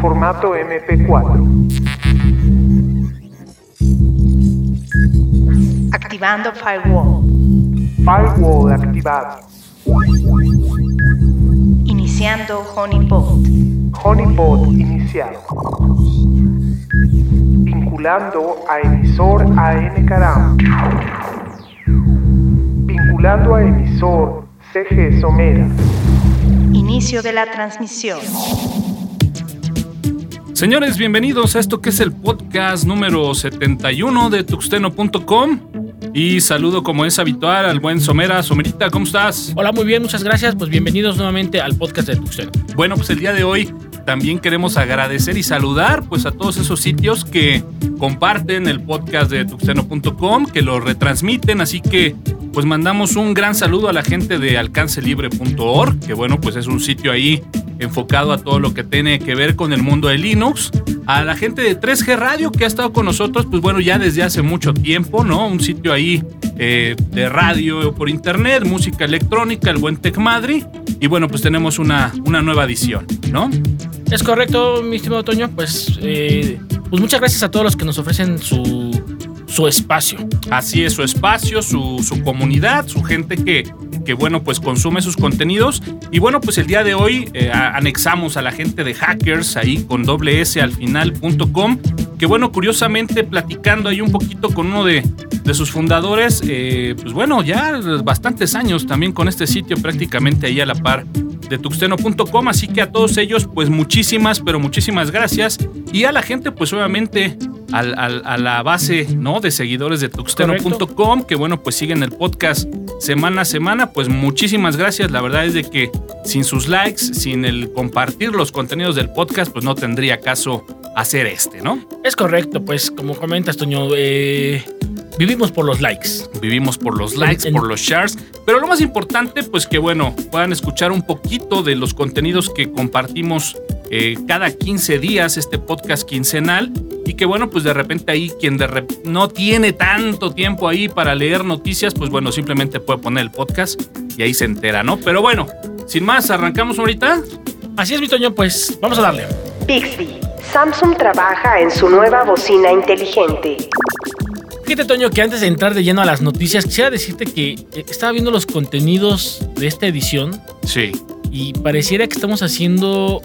Formato MP4. Activando firewall. Firewall activado. Iniciando honeypot. Honeypot iniciado. Vinculando a emisor AN Caram. Vinculando a emisor CG Somera. Inicio de la transmisión. Señores, bienvenidos a esto que es el podcast número 71 de tuxteno.com. Y saludo como es habitual al buen Somera. Somerita, ¿cómo estás? Hola, muy bien, muchas gracias. Pues bienvenidos nuevamente al podcast de Tuxteno. Bueno, pues el día de hoy también queremos agradecer y saludar pues a todos esos sitios que comparten el podcast de tuxteno.com, que lo retransmiten, así que pues mandamos un gran saludo a la gente de alcancelibre.org, que bueno, pues es un sitio ahí enfocado a todo lo que tiene que ver con el mundo de Linux, a la gente de 3G Radio que ha estado con nosotros, pues bueno, ya desde hace mucho tiempo, ¿no? Un sitio ahí eh, de radio por internet, música electrónica, el buen Tech Madrid, y bueno, pues tenemos una, una nueva edición, ¿no? Es correcto, mi estimado Toño. Pues, eh, pues muchas gracias a todos los que nos ofrecen su, su espacio. Así es, su espacio, su, su comunidad, su gente que, que, bueno, pues consume sus contenidos. Y bueno, pues el día de hoy eh, anexamos a la gente de hackers ahí con doble S al final.com, que bueno, curiosamente platicando ahí un poquito con uno de, de sus fundadores, eh, pues bueno, ya bastantes años también con este sitio prácticamente ahí a la par de tuxteno.com, así que a todos ellos pues muchísimas, pero muchísimas gracias y a la gente pues obviamente al, al, a la base ¿no? de seguidores de tuxteno.com que bueno pues siguen el podcast semana a semana, pues muchísimas gracias, la verdad es de que sin sus likes, sin el compartir los contenidos del podcast pues no tendría caso hacer este, ¿no? Es correcto, pues como comentas Toño, eh, vivimos por los likes. Vivimos por los likes, En- por los shares. Pero lo más importante, pues que bueno, puedan escuchar un poquito de los contenidos que compartimos eh, cada 15 días, este podcast quincenal. Y que bueno, pues de repente ahí quien de rep- no tiene tanto tiempo ahí para leer noticias, pues bueno, simplemente puede poner el podcast y ahí se entera, ¿no? Pero bueno, sin más, arrancamos ahorita. Así es, mi Toño, pues vamos a darle. Bixby. Samsung trabaja en su nueva bocina inteligente. Toño, que antes de entrar de lleno a las noticias, quisiera decirte que eh, estaba viendo los contenidos de esta edición Sí. y pareciera que estamos haciendo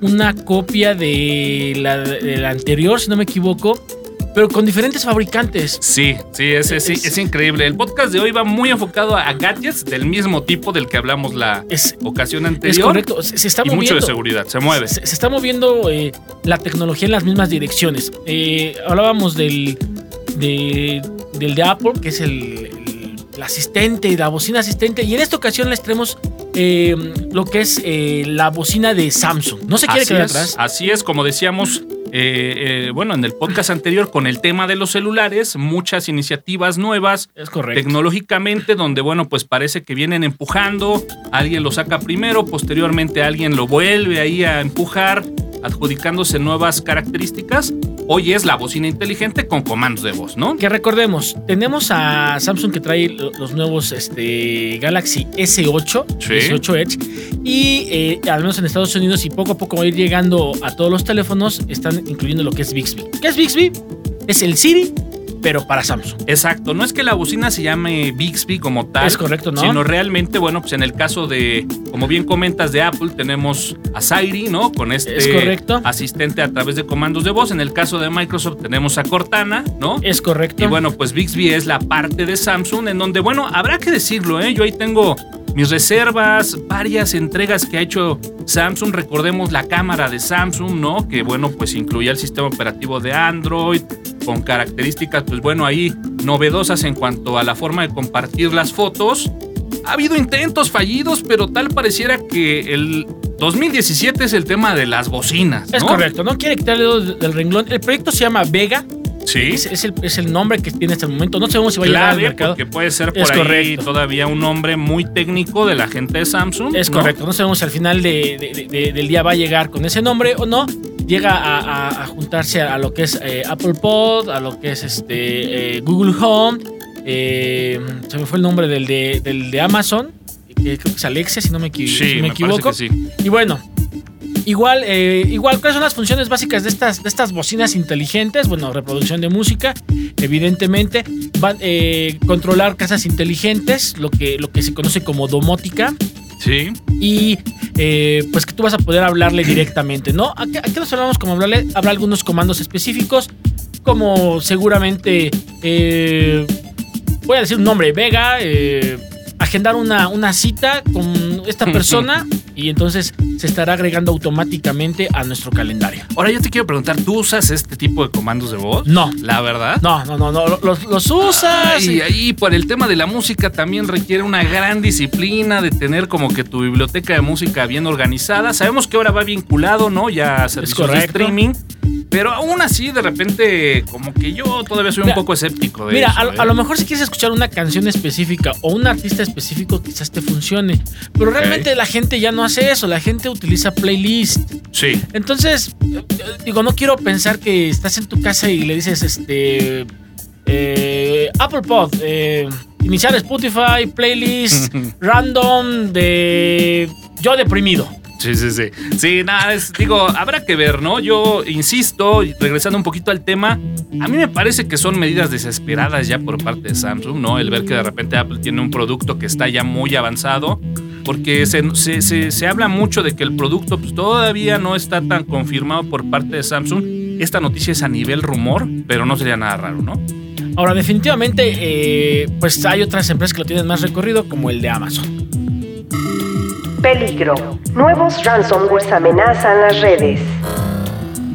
una copia de la, de la anterior, si no me equivoco, pero con diferentes fabricantes. Sí, sí es, es, Es- es increíble. El podcast de hoy va muy enfocado a gadgets del mismo tipo del que hablamos la Es, ocasión es anterior. correcto, se, se está y moviendo. mucho de seguridad, se mueve. Se, se está moviendo eh, la tecnología en las mismas direcciones. Eh, hablábamos del, de, del de Apple, que es el, el- asistente, la bocina asistente, y en esta ocasión les traemos eh, lo que es eh, la bocina de Samsung. No se quiere así, quedar es, atrás. así es, como decíamos, eh, eh, bueno, en el podcast anterior con el tema de los celulares, muchas iniciativas nuevas Es correcto. tecnológicamente, donde, bueno, pues parece que vienen empujando, alguien lo saca primero, posteriormente alguien lo vuelve ahí a empujar, adjudicándose nuevas características. Hoy es la bocina inteligente con comandos de voz, ¿no? Que recordemos, tenemos a Samsung que trae lo- los nuevos este, Galaxy S8, Sí. S8 Edge, y eh, al menos en Estados Unidos y poco a poco va a ir llegando a todos los teléfonos, están incluyendo lo que es Bixby. ¿Qué es Bixby? Es el Siri, pero para Samsung. Exacto, no es que la bocina se llame Bixby como tal. Es correcto, ¿no? Sino realmente, bueno, pues en el caso de, como bien comentas, de Apple, tenemos a Siri, ¿no? Con este Es correcto. asistente a través de comandos de voz. En el caso de Microsoft tenemos a Cortana, ¿no? Es correcto. Y bueno, pues Bixby es la parte de Samsung en donde, bueno, habrá que decirlo, ¿eh? Yo ahí tengo mis reservas, varias entregas que ha hecho Samsung. Recordemos la cámara de Samsung, ¿no? Que bueno, pues incluía el sistema operativo de Android con características, pues bueno, ahí novedosas en cuanto a la forma de compartir las fotos. Ha habido intentos fallidos, pero tal pareciera que el 2017 es el tema de las bocinas. Es correcto, no quiere quitarle dedo del renglón. El proyecto se llama Vega, Sí. es, es el, es el nombre que tiene hasta el momento. No sabemos si va a llegar al mercado. porque puede ser por Es ahí correcto. todavía un nombre muy técnico de la gente de Samsung. Es ¿no? correcto, no sabemos si al final de- de- de- del día va a llegar con ese nombre o no. Llega a, a- a juntarse a lo que es eh, Apple Pod, a lo que es este eh, Google Home. eh, se me fue el nombre del de, del de Amazon, que creo que es Alexia, si no me, equi- Sí, si me me equivoco. parece que sí. Y bueno, Igual, eh, igual, ¿cuáles son las funciones básicas de estas, de estas bocinas inteligentes? Bueno, reproducción de música, evidentemente. Van, eh, controlar casas inteligentes, lo que, lo que se conoce como domótica. Sí. Y eh, pues que tú vas a poder hablarle directamente, ¿no? Aquí, aquí nos hablamos como hablarle, habrá algunos comandos específicos, como seguramente, eh, voy a decir un nombre, Vega, eh, agendar una, una cita con esta persona y entonces se estará agregando automáticamente a nuestro calendario. Ahora yo te quiero preguntar, ¿tú usas este tipo de comandos de voz? No. La verdad. No, no, no, no, los, los usas. Y ahí por el tema de la música también requiere una gran disciplina de tener como que tu biblioteca de música bien organizada. Sabemos que ahora va vinculado, ¿no? Ya a servicios de streaming. Pero aún así, de repente, como que yo todavía soy Mira, un poco escéptico de Mira, eso. a, ¿eh? a lo mejor si quieres escuchar una canción específica o un artista específico, quizás te funcione. Pero Ok. realmente la gente ya no hace eso, la gente utiliza playlist. Sí. Entonces, eh, digo, no quiero pensar que estás en tu casa y le dices, este, eh, Apple Pod, eh, iniciar Spotify, playlist, random de yo deprimido. Sí, sí, sí. Sí, nada, digo, habrá que ver, ¿no? Yo insisto, regresando un poquito al tema, a mí me parece que son medidas desesperadas ya por parte de Samsung, ¿no? El ver que de repente Apple tiene un producto que está ya muy avanzado, porque se, se- se- se habla mucho de que el producto pues, todavía no está tan confirmado por parte de Samsung. Esta noticia es a nivel rumor, pero no sería nada raro, ¿no? Ahora, definitivamente, eh, pues hay otras empresas que lo tienen más recorrido, como el de Amazon. Peligro. Nuevos ransomwares amenazan las redes.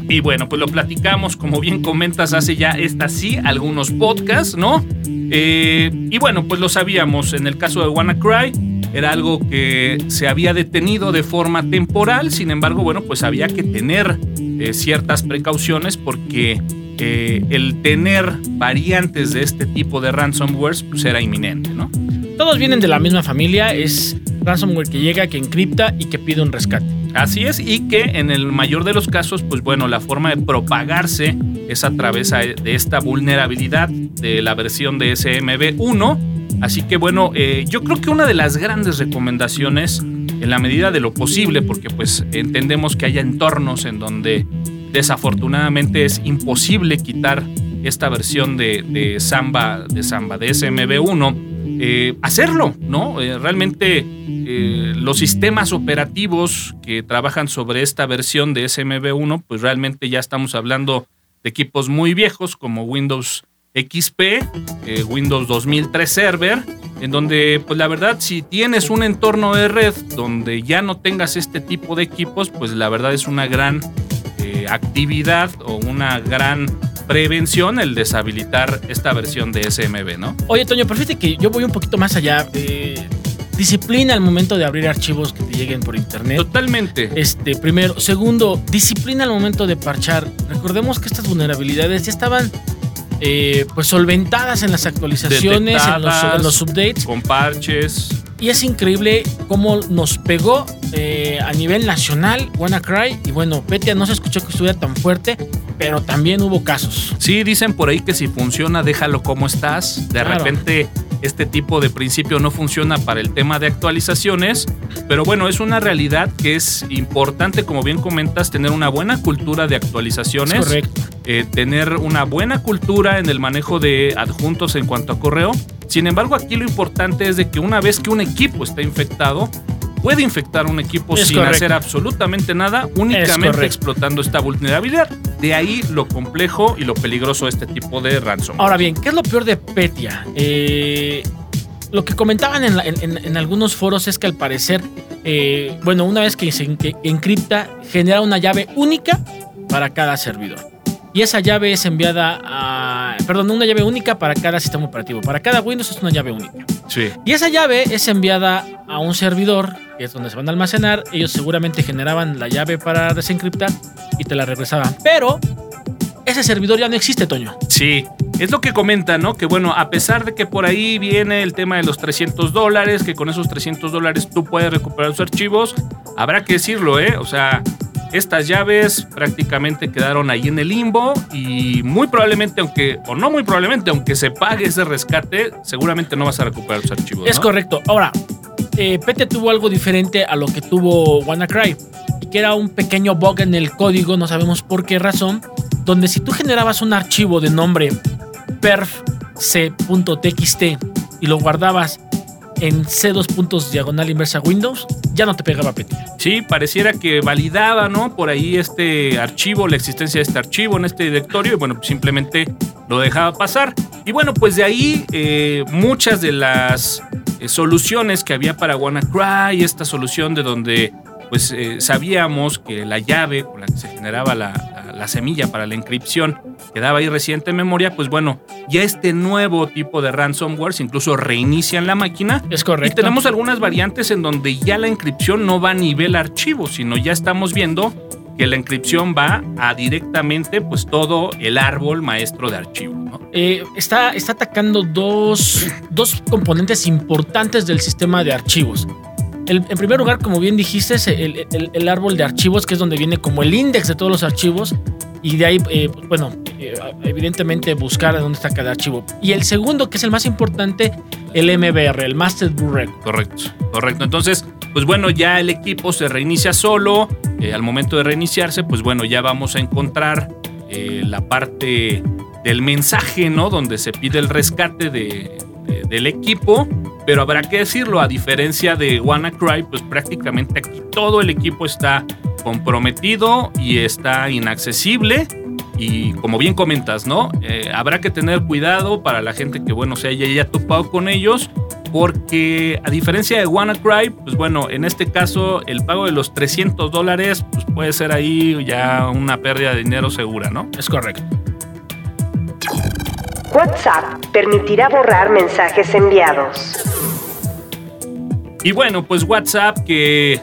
Y bueno, pues lo platicamos, como bien comentas, hace ya esta sí algunos podcasts, ¿no? Eh, y bueno, pues lo sabíamos, en el caso de WannaCry era algo que se había detenido de forma temporal, sin embargo, bueno, pues había que tener eh, ciertas precauciones porque eh, el tener variantes de este tipo de ransomwares pues era inminente, ¿no? Todos vienen de la misma familia, es ransomware que llega, que encripta y que pide un rescate. Así es, y que en el mayor de los casos, pues bueno, la forma de propagarse es a través de esta vulnerabilidad de la versión de SMB1. Así que bueno, eh, yo creo que una de las grandes recomendaciones, en la medida de lo posible, porque pues entendemos que hay entornos en donde desafortunadamente es imposible quitar esta versión de, de Samba, de Samba, de SMB1, eh, hacerlo, ¿no? Eh, realmente eh, los sistemas operativos que trabajan sobre esta versión de SMB1, pues realmente ya estamos hablando de equipos muy viejos como Windows XP, eh, Windows 2003 Server, en donde, pues la verdad, si tienes un entorno de red donde ya no tengas este tipo de equipos, pues la verdad es una gran actividad o una gran prevención el deshabilitar esta versión de SMB, ¿no? Oye, Toño, pero fíjate que yo voy un poquito más allá. eh, disciplina al momento de abrir archivos que te lleguen por internet. Totalmente. Este, primero. Segundo, disciplina al momento de parchar. Recordemos que estas vulnerabilidades ya estaban eh, pues solventadas en las actualizaciones, en los, Detectadas. en los updates. Con parches. Y es increíble cómo nos pegó eh, a nivel nacional WannaCry. Y bueno, Petia no se escuchó que estuviera tan fuerte, pero también hubo casos. Sí, dicen por ahí que si funciona, déjalo como estás. De Claro. repente, este tipo de principio no funciona para el tema de actualizaciones. Pero bueno, es una realidad que es importante, como bien comentas, tener una buena cultura de actualizaciones. Es correcto. eh, tener una buena cultura en el manejo de adjuntos en cuanto a correo. Sin embargo, aquí lo importante es de que una vez que un equipo está infectado, puede infectar un equipo Es sin correcto. hacer absolutamente nada, únicamente explotando esta vulnerabilidad. De ahí lo complejo y lo peligroso de este tipo de ransomware. Ahora bien, ¿qué es lo peor de Petia? Eh, lo que comentaban en, la- en- algunos foros es que al parecer, eh, bueno, una vez que se encripta, genera una llave única para cada servidor. Y esa llave es enviada a. Perdón, una llave única para cada sistema operativo. Para cada Windows es una llave única. Sí. Y esa llave es enviada a un servidor, que es donde se van a almacenar. Ellos seguramente generaban la llave para desencriptar y te la regresaban. Pero ese servidor ya no existe, Toño. Sí, es lo que comentan, ¿no? Que bueno, a pesar de que por ahí viene el tema de los 300 dólares, que con esos 300 dólares tú puedes recuperar tus archivos, habrá que decirlo, ¿eh? O sea, estas llaves prácticamente quedaron ahí en el limbo y muy probablemente, aunque, o no muy probablemente, aunque se pague ese rescate, seguramente no vas a recuperar tus archivos. Es ¿no? correcto. Ahora, eh, Pete tuvo algo diferente a lo que tuvo WannaCry. que era un pequeño bug en el código, no sabemos por qué razón, donde si tú generabas un archivo de nombre perfc.txt y lo guardabas en C2 puntos diagonal inversa Windows, ya no te pegaba petilla. Sí, pareciera que validaba, ¿no? Por ahí este archivo, la existencia de este archivo en este directorio, y bueno, simplemente lo dejaba pasar. Y bueno, pues de ahí eh, muchas de las eh, soluciones que había para WannaCry, esta solución de donde pues eh, sabíamos que la llave con la que se generaba la, la- la semilla para la encripción quedaba ahí reciente en memoria, pues bueno, ya este nuevo tipo de ransomwares incluso reinician la máquina Es y correcto. tenemos algunas variantes en donde ya la encripción no va a nivel archivo, sino ya estamos viendo que la encripción va a directamente pues todo el árbol maestro de archivo. ¿no? Eh, está, está atacando dos, dos componentes importantes del sistema de archivos. El- en primer lugar, como bien dijiste, es el, el- el árbol de archivos, que es donde viene como el index de todos los archivos. Y de ahí, eh, bueno, eh, evidentemente buscar dónde está cada archivo. Y el segundo, que es el más importante, el MBR, el Master Boot Record. Correcto, correcto. Entonces, pues bueno, ya el equipo se reinicia solo. Eh, al momento de reiniciarse, pues bueno, ya vamos a encontrar eh, la parte del mensaje, ¿no? Donde se pide el rescate de- de- del equipo. Pero habrá que decirlo, a diferencia de WannaCry, pues prácticamente todo el equipo está comprometido y está inaccesible. Y como bien comentas, ¿no? Eh, habrá que tener cuidado para la gente que, bueno, se haya ya topado con ellos. Porque a diferencia de WannaCry, pues bueno, en este caso el pago de los 300 dólares pues puede ser ahí ya una pérdida de dinero segura, ¿no? Es correcto. WhatsApp permitirá borrar mensajes enviados. Y bueno, pues WhatsApp que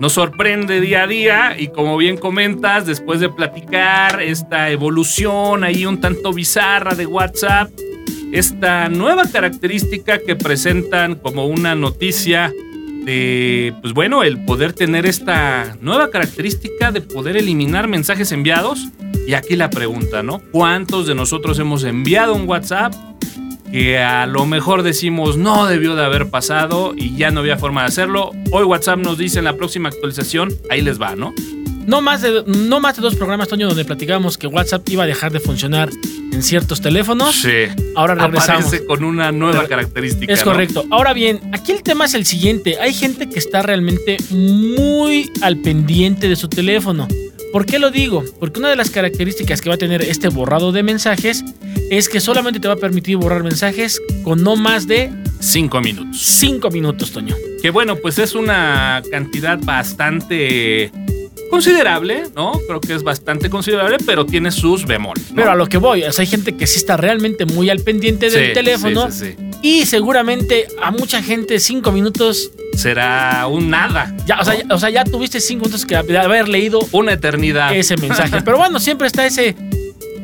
nos sorprende día a día y como bien comentas, después de platicar esta evolución ahí un tanto bizarra de WhatsApp, esta nueva característica que presentan como una noticia de, pues bueno, el poder tener esta nueva característica de poder eliminar mensajes enviados. Y aquí la pregunta, ¿no? ¿Cuántos de nosotros hemos enviado un WhatsApp que a lo mejor decimos no debió de haber pasado y ya no había forma de hacerlo? Hoy WhatsApp nos dice en la próxima actualización, ahí les va, ¿no? No más, de, no más de dos programas, Toño, donde platicábamos que WhatsApp iba a dejar de funcionar en ciertos teléfonos. Sí. Ahora regresamos. Aparece con una nueva característica. Es ¿no? correcto. Ahora bien, aquí el tema es el siguiente. Hay gente que está realmente muy al pendiente de su teléfono. ¿Por qué lo digo? Porque una de las características que va a tener este borrado de mensajes es que solamente te va a permitir borrar mensajes con no más de Cinco minutos. 5 minutos, Toño. Que bueno, pues es una cantidad bastante considerable, ¿no? Creo que es bastante considerable, pero tiene sus bemoles. ¿no? Pero a lo que voy, o sea, hay gente que sí está realmente muy al pendiente del Sí, teléfono sí, sí, sí. y seguramente a mucha gente 5 minutos, Será un nada. ya, o, sea, ya, o sea, ya tuviste 5 minutos que de haber leído una eternidad. ese mensaje. Pero bueno, siempre está ese,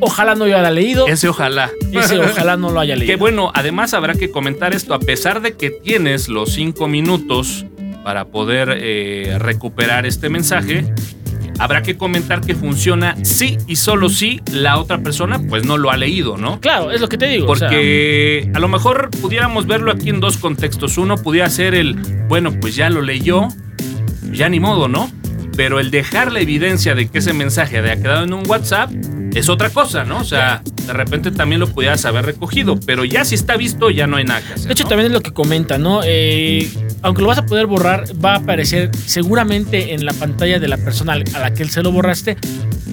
ojalá no lo haya leído, Ese ojalá. ese ojalá no lo haya Que leído. bueno, además habrá que comentar esto, a pesar de que tienes los cinco minutos para poder eh, recuperar este mensaje, habrá que comentar que funciona sí y solo si la otra persona pues no lo ha leído, ¿no? Claro, es lo que te digo. o sea, Porque a lo mejor pudiéramos verlo aquí en dos contextos. Uno pudiera ser el, bueno, pues ya lo leyó, ya ni modo, ¿no? Pero el dejar la evidencia de que ese mensaje había quedado en un WhatsApp es otra cosa, ¿no? O sea, de repente también lo pudieras haber recogido, pero ya si está visto, ya no hay nada que hacer. de hecho, ¿no? también es lo que comenta, ¿no? Eh, aunque lo vas a poder borrar, va a aparecer seguramente en la pantalla de la persona a la que él se lo borraste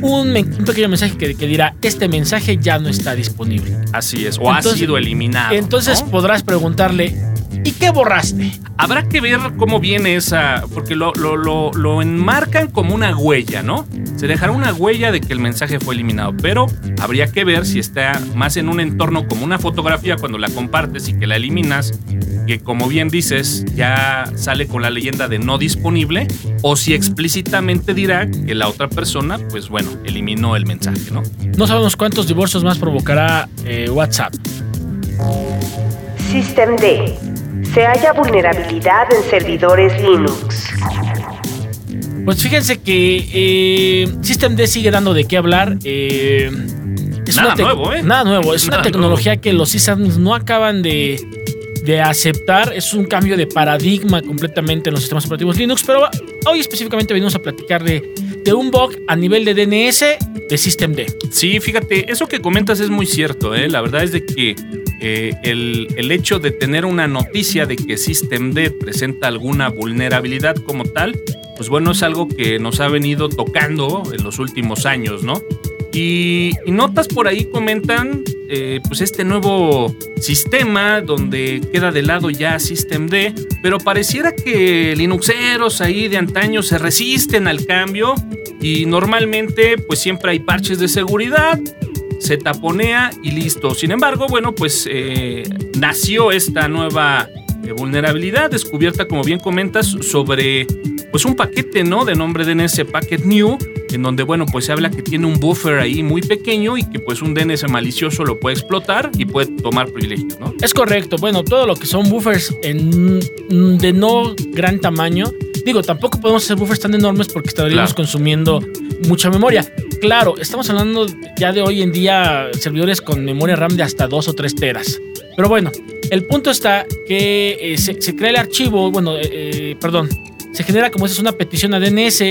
un, pequeño mensaje que, que dirá, este mensaje ya no está disponible. Así es, o ha sido eliminado. Entonces ¿no? podrás preguntarle, ¿y qué borraste? Habrá que ver cómo viene esa, porque lo, lo, lo, lo enmarcan como una huella, ¿no? Se dejará una huella de que el mensaje fue eliminado, pero habría que ver si está más en un entorno como una fotografía cuando la compartes y que la eliminas, que como bien dices, ya sale con la leyenda de no disponible, o si explícitamente dirá que la otra persona, pues bueno, eliminó el mensaje, ¿no? No sabemos cuántos divorcios más provocará eh, WhatsApp. System D. Se halla vulnerabilidad en servidores Linux. Pues fíjense que eh, System D sigue dando de qué hablar. eh, es Nada nuevo, ¿eh? Nada nuevo. Es una tecnología que los sysadmins no acaban de, de aceptar. Es un cambio de paradigma completamente en los sistemas operativos Linux, pero hoy específicamente venimos a platicar de, de un bug a nivel de DNS de Systemd. Sí, fíjate, eso que comentas es muy cierto. ¿eh? La verdad es de que eh, el, el, hecho de tener una noticia de que Systemd presenta alguna vulnerabilidad como tal, pues bueno, es algo que nos ha venido tocando en los últimos años, ¿no? Y, y notas por ahí comentan eh, pues este nuevo sistema donde queda de lado ya Systemd, pero pareciera que Linuxeros ahí de antaño se resisten al cambio y normalmente pues siempre hay parches de seguridad, se taponea y listo. Sin embargo, bueno, pues eh, nació esta nueva eh, vulnerabilidad descubierta, como bien comentas, sobre pues un paquete, ¿no? De nombre DNS Packet New, en donde, bueno, pues se habla que tiene un buffer ahí muy pequeño y que pues un DNS malicioso lo puede explotar y puede tomar privilegios, ¿no? Es correcto. Bueno, todo lo que son buffers en, de no gran tamaño, digo, tampoco podemos hacer buffers tan enormes porque estaríamos claro. consumiendo mucha memoria. Claro, estamos hablando ya de hoy en día servidores con memoria RAM de hasta 2 o 3 teras. Pero bueno, el punto está que eh, se, se, crea el archivo, bueno, eh, perdón, se genera como es una petición a DNS.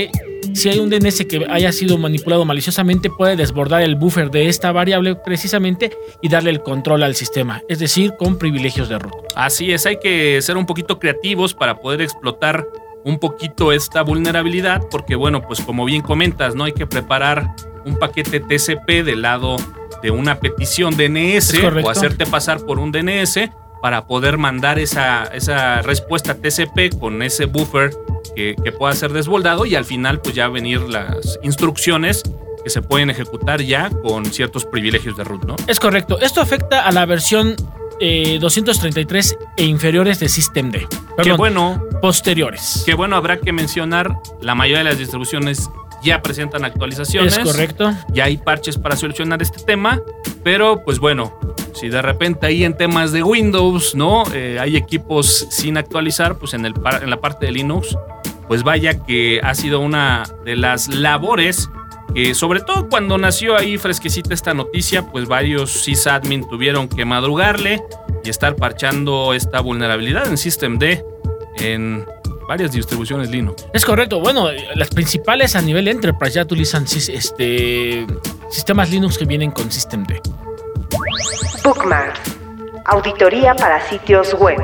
Si hay un DNS que haya sido manipulado maliciosamente, puede desbordar el buffer de esta variable precisamente y darle el control al sistema, es decir, con privilegios de root. Así es, hay que ser un poquito creativos para poder explotar un poquito esta vulnerabilidad, porque bueno, pues como bien comentas, no hay que preparar un paquete TCP del lado de una petición DNS o hacerte pasar por un DNS para poder mandar esa, esa respuesta TCP con ese buffer que, que, pueda ser desboldado y al final pues ya venir las instrucciones que se pueden ejecutar ya con ciertos privilegios de root, ¿no? Es correcto. Esto afecta a la versión eh, 233 e inferiores de Systemd. Qué bueno. Posteriores. Qué bueno, habrá que mencionar, la mayoría de las distribuciones ya presentan actualizaciones. Es correcto. Ya hay parches para solucionar este tema, pero pues bueno, si de repente ahí en temas de Windows, ¿no? Eh, hay equipos sin actualizar, pues en, el, en la parte de Linux, pues vaya que ha sido una de las labores que sobre todo cuando nació ahí fresquecita esta noticia, pues varios sysadmin tuvieron que madrugarle y estar parchando esta vulnerabilidad en Systemd en varias distribuciones Linux. Es correcto. Bueno, las principales a nivel enterprise ya utilizan este, sistemas Linux que vienen con Systemd. Bookmarks. Auditoría para sitios web.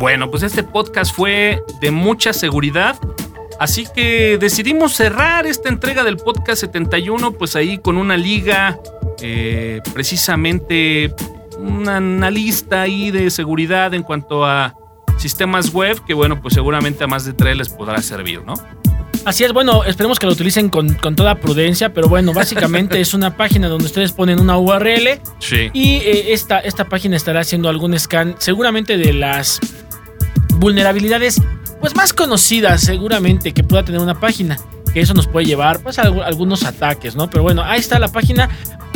Bueno, pues este podcast fue de mucha seguridad. Así que decidimos cerrar esta entrega del podcast 71, pues ahí con una liga, eh, precisamente una, una lista ahí de seguridad en cuanto a sistemas web que, bueno, pues seguramente a más de tres les podrá servir, ¿no? Así es, bueno, esperemos que lo utilicen con, con toda prudencia, pero bueno, básicamente es una página donde ustedes ponen una URL sí. y eh, esta, esta página estará haciendo algún scan seguramente de las vulnerabilidades pues más conocidas seguramente que pueda tener una página, que eso nos puede llevar pues a algunos ataques, ¿no? Pero bueno, ahí está la página,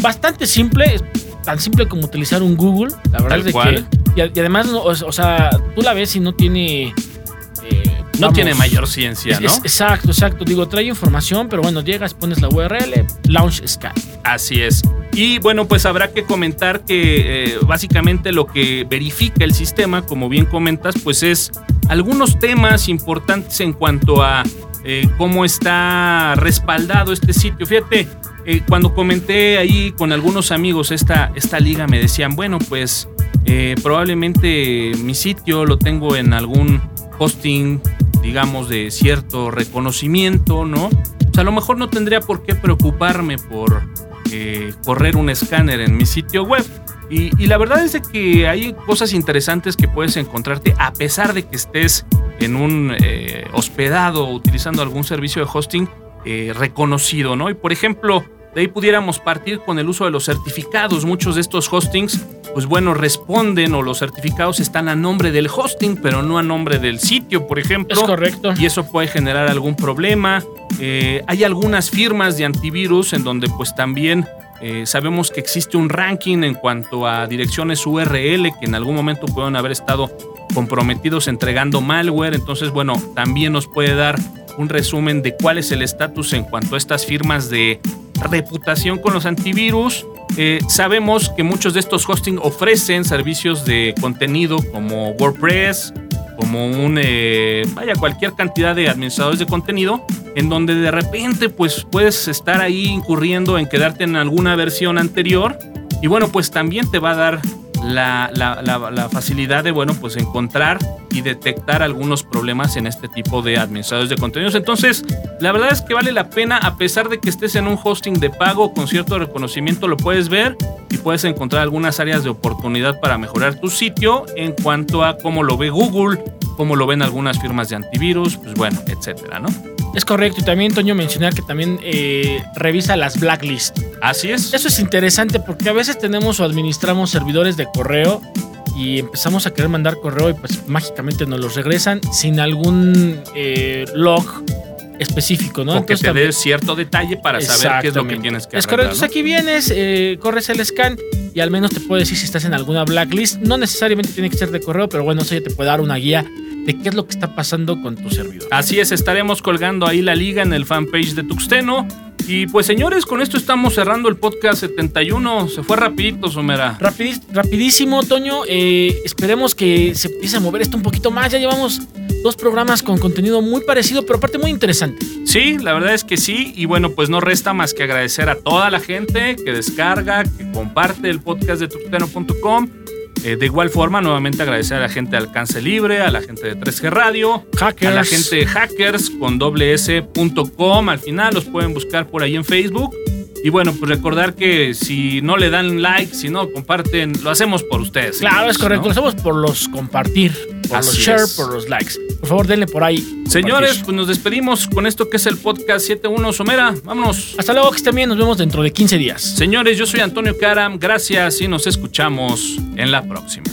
bastante simple, tan simple como utilizar un Google, la verdad Tal es de cual. que y, y además, o, o, sea, tú la ves y no tiene eh, No vamos, tiene mayor ciencia, es- ¿no? es- exacto, exacto. Digo, trae información, pero bueno, llegas, pones la URL, launch scan. Así es. Y bueno, pues habrá que comentar que eh, básicamente lo que verifica el sistema, como bien comentas, pues es algunos temas importantes en cuanto a eh, cómo está respaldado este sitio. Fíjate, eh, cuando comenté ahí con algunos amigos esta, esta liga, me decían, bueno, pues probablemente mi sitio lo tengo en algún hosting, digamos, de cierto reconocimiento, ¿no? O sea, a lo mejor no tendría por qué preocuparme por eh, correr un escáner en mi sitio web. Y, la verdad es que hay cosas interesantes que puedes encontrarte a pesar de que estés en un eh, hospedado utilizando algún servicio de hosting eh, reconocido, ¿no? Y por ejemplo, de ahí pudiéramos partir con el uso de los certificados. Muchos de estos hostings, pues bueno, responden o los certificados están a nombre del hosting, pero no a nombre del sitio, por ejemplo. Es correcto. Y eso puede generar algún problema. Eh, hay algunas firmas de antivirus en donde pues también eh, sabemos que existe un ranking en cuanto a direcciones URL que en algún momento pueden haber estado comprometidos entregando malware. Entonces, bueno, también nos puede dar un resumen de cuál es el estatus en cuanto a estas firmas de reputación con los antivirus. eh, sabemos que muchos de estos hosting ofrecen servicios de contenido como WordPress, como un, eh, vaya, cualquier cantidad de administradores de contenido, en donde de repente pues puedes estar ahí incurriendo en quedarte en alguna versión anterior y bueno, pues también te va a dar la, facilidad de, bueno, pues encontrar y detectar algunos problemas en este tipo de administradores de contenidos. Entonces, la verdad es que vale la pena, a pesar de que estés en un hosting de pago con cierto reconocimiento, lo puedes ver y puedes encontrar algunas áreas de oportunidad para mejorar tu sitio en cuanto a cómo lo ve Google, cómo lo ven algunas firmas de antivirus, pues bueno, etcétera, ¿no? Es correcto. Y también, Toño, mencionar que también eh, revisa las blacklists. Así es. Eso es interesante porque a veces tenemos o administramos servidores de correo y empezamos a querer mandar correo y pues mágicamente nos los regresan sin algún eh, log específico, ¿no? O que te dé cierto detalle para saber qué es lo que tienes que hacer. Es correcto. Entonces aquí vienes, eh, corres el scan y al menos te puede decir si estás en alguna blacklist. No necesariamente tiene que ser de correo, pero bueno, eso ya te puede dar una guía de qué es lo que está pasando con tu servidor. Así es, estaremos colgando ahí la liga en el fanpage de Tuxteno. Y pues señores, con esto estamos cerrando el podcast 71. Se fue rapidito, Somera. rapidísimo, Toño. Eh, esperemos que se empiece a mover esto un poquito más. Ya llevamos dos programas con contenido muy parecido, pero aparte muy interesante. Sí, la verdad es que sí. Y bueno, pues no resta más que agradecer a toda la gente que descarga, que comparte el podcast de tuxteno.com eh, de igual forma, nuevamente agradecer a la gente de Alcance Libre, a la gente de 3G Radio, a la gente de Hackers con s.com. Al final los pueden buscar por ahí en Facebook. Y bueno, pues recordar que si no le dan like, si no comparten, lo hacemos por ustedes. Claro, es correcto. Lo hacemos por los compartir, por los share, por los likes. Por favor, denle por ahí. Señores, pues nos despedimos con esto que es el podcast 71 Somera. Vámonos. Hasta luego, que estén bien. Nos vemos dentro de 15 días. Señores, yo soy Antonio Karam. Gracias y nos escuchamos en la próxima.